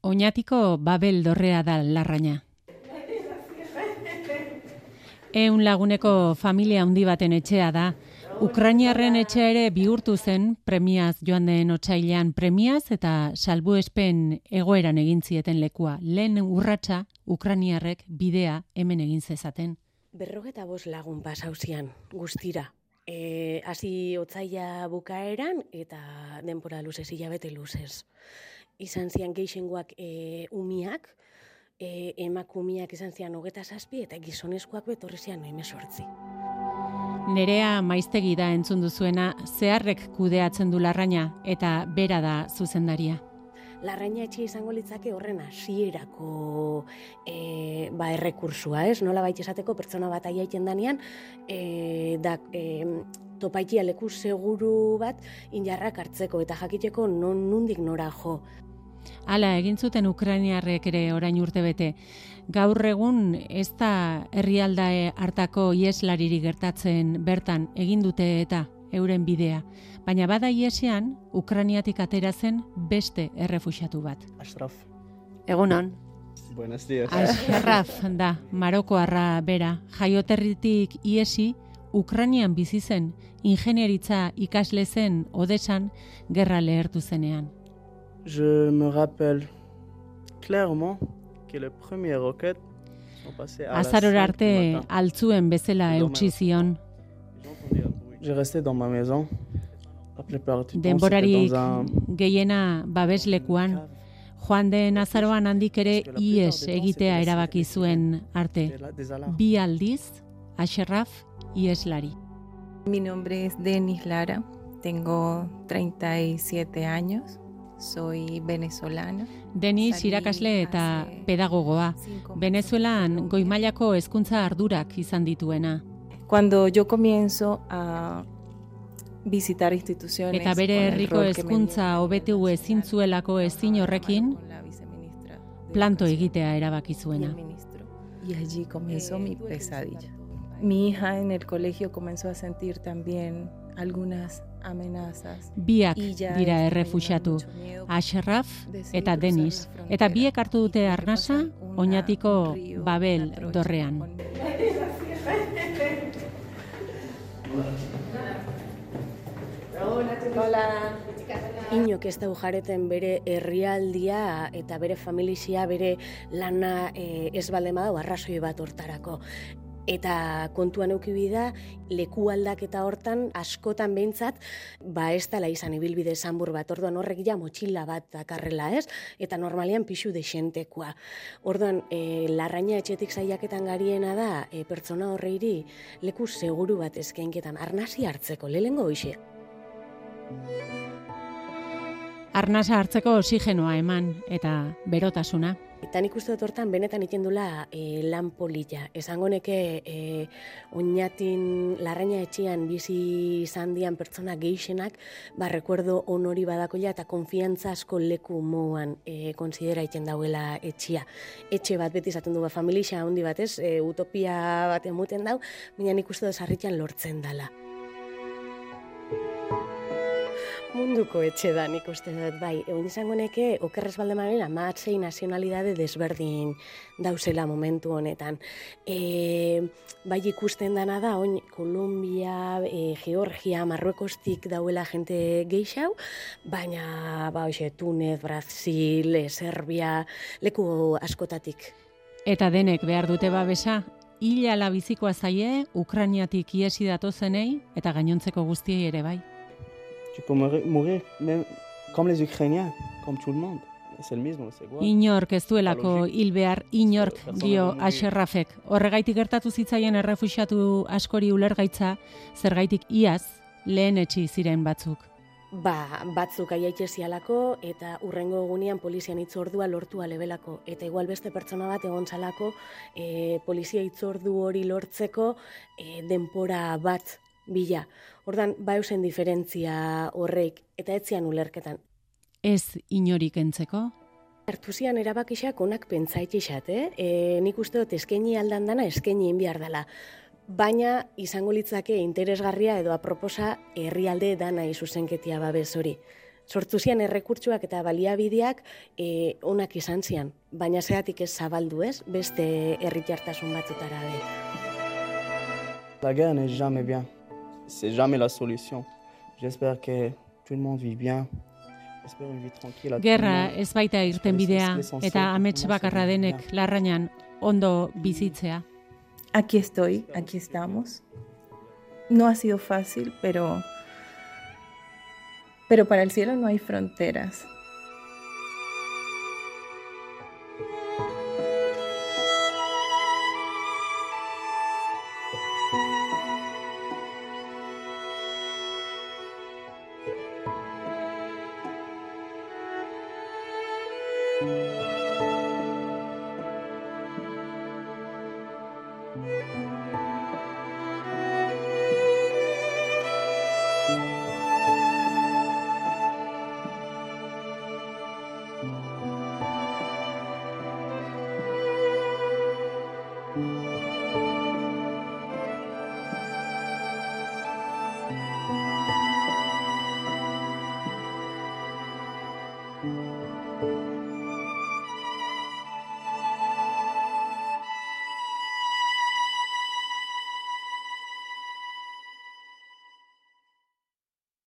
Oñatiko Babel dorrea da larraina. Eun laguneko familia handi baten etxea da. Ukrainiarren etxea ere bihurtu zen premiaz joan den otsailean premiaz eta salbuespen egoeran egin zieten lekua. Lehen urratsa Ukrainiarrek bidea hemen egin zezaten. Berrogeta bos lagun pasauzian guztira. E, hasi otzaia bukaeran eta denpora luzez, hilabete luzez. Izan zian geixengoak e, umiak, e, emakumiak izan zian hogeta zazpi eta gizonezkoak betorri zian sortzi. Nerea maiztegi da entzun duzuena, zeharrek kudeatzen du larraina eta bera da zuzendaria. Larraina etxe izango litzake horren hasierako e, ba, errekursua, ez? Nola baita esateko pertsona bat aiaiten danean, e, da, e, topaitia leku seguru bat injarrak hartzeko eta jakiteko non nundik nora jo. Hala, egin zuten Ukrainiarrek ere orain urte bete. Gaur egun ez da herrialdae hartako ieslariri gertatzen bertan egin dute eta euren bidea. Baina bada iesean, Ukrainiatik atera zen beste errefuxatu bat. Ashraf. Egunon. Buenos días. Ashraf da, Maroko arra bera. Jaioterritik iesi, Ukrainian bizi zen, ingenieritza ikasle zen odesan gerra lehertu zenean. Je me rappelle clairement que le premier roquette sont passés à Azaror la arte altzuen bezala eutsi zion. Denborarik gehiena babeslekuan, joan den azaroan handik ere ies egitea erabaki zuen arte. Bi aldiz, Asherraf ieslari. Mi nombre es Denis Lara, tengo 37 años, soy venezolana. Denis irakasle eta pedagogoa. Venezuelan goimailako hezkuntza ardurak izan dituena. Cuando yo comienzo a visitar instituciones Eta bere herriko hezkuntza hobetu ezin zuelako ezin horrekin, planto egitea erabaki zuena. Y allí comenzó Eh, mi pesadilla. Mi hija en el colegio comenzó a sentir también algunas. Biak Y ya dira errefuxatu, Decidí eta Denis. Eta biek hartu dute arnasa oinatiko Babel dorrean. con- Inok ez dau jareten bere herrialdia eta bere familizia bere lana e, ez balde badau arrazoi bat hortarako. Eta kontuan eukibi da, leku aldaketa hortan askotan behintzat, ba ez dela izan ibilbide zanbur bat, orduan horrek ja motxila bat dakarrela ez, eta normalian pixu desentekoa. Orduan, e, larraina etxetik zaiaketan gariena da, e, pertsona horreiri leku seguru bat eskainketan, arnasi hartzeko, lehengo hoxe. Arnasa hartzeko oxigenoa eman eta berotasuna. Eta nik uste dut hortan benetan ikendula e, lan polita. Esango neke e, oinatin larraina etxean bizi izan dian pertsona geixenak, ba, rekuerdo onori badakoia eta konfiantza asko leku moan e, konsidera iten dauela etxia. Etxe bat beti izaten du, ba, familia handi bat ez, e, utopia bat emuten dau, baina nik uste dut sarritan lortzen dala. Munduko etxe da nik uste dut, bai. Egun izango neke, okerrez balde manera, matzei nazionalidade desberdin dauzela momentu honetan. E, bai ikusten dana da, oin, Kolumbia, e, Georgia, Marruekostik dauela jente geixau, baina, ba, hoxe, Tunez, Brasil, e, Serbia, leku askotatik. Eta denek behar dute babesa, hila la bizikoa zaie, Ukrainiatik iesi datozenei eta gainontzeko guztiei ere bai. Tu peux mourir, mourir même comme les Ukrainiens, comme tout le monde. Inork ez duelako hil behar, inork dio Asherrafek. Horregaitik gertatu zitzaien errefuxatu askori ulergaitza, zergaitik iaz lehen etxi ziren batzuk. Ba, batzuk aiaitxe zialako eta urrengo egunean polizian itzordua lortu alebelako. Eta igual beste pertsona bat egon zalako e, polizia itzordu hori lortzeko e, denpora bat bila. Ordan ba eusen diferentzia horrek eta etzian ulerketan. Ez inorik entzeko, Hartu zian erabakixak onak pentsaitxixat, eh? E, nik uste dut eskaini aldan dana eskaini behar dela. Baina izango litzake interesgarria edo aproposa herrialde dana izuzenketia babes hori. sortu zian errekurtsuak eta baliabideak e, onak izan zian, baina zeatik ez zabaldu ez, beste herritartasun batzutara be. La guerre n'est jamais bien. C'est jamais la solution. J'espère que tout le monde vit bien. J'espère une vie tranquille. à tout le Gerra ez baita irten bidea eta amets bakarra denek larrainan ondo bizitzea. Aquí estoy, aquí estamos. No ha sido fácil, pero, pero para el cielo no hay fronteras. Monde.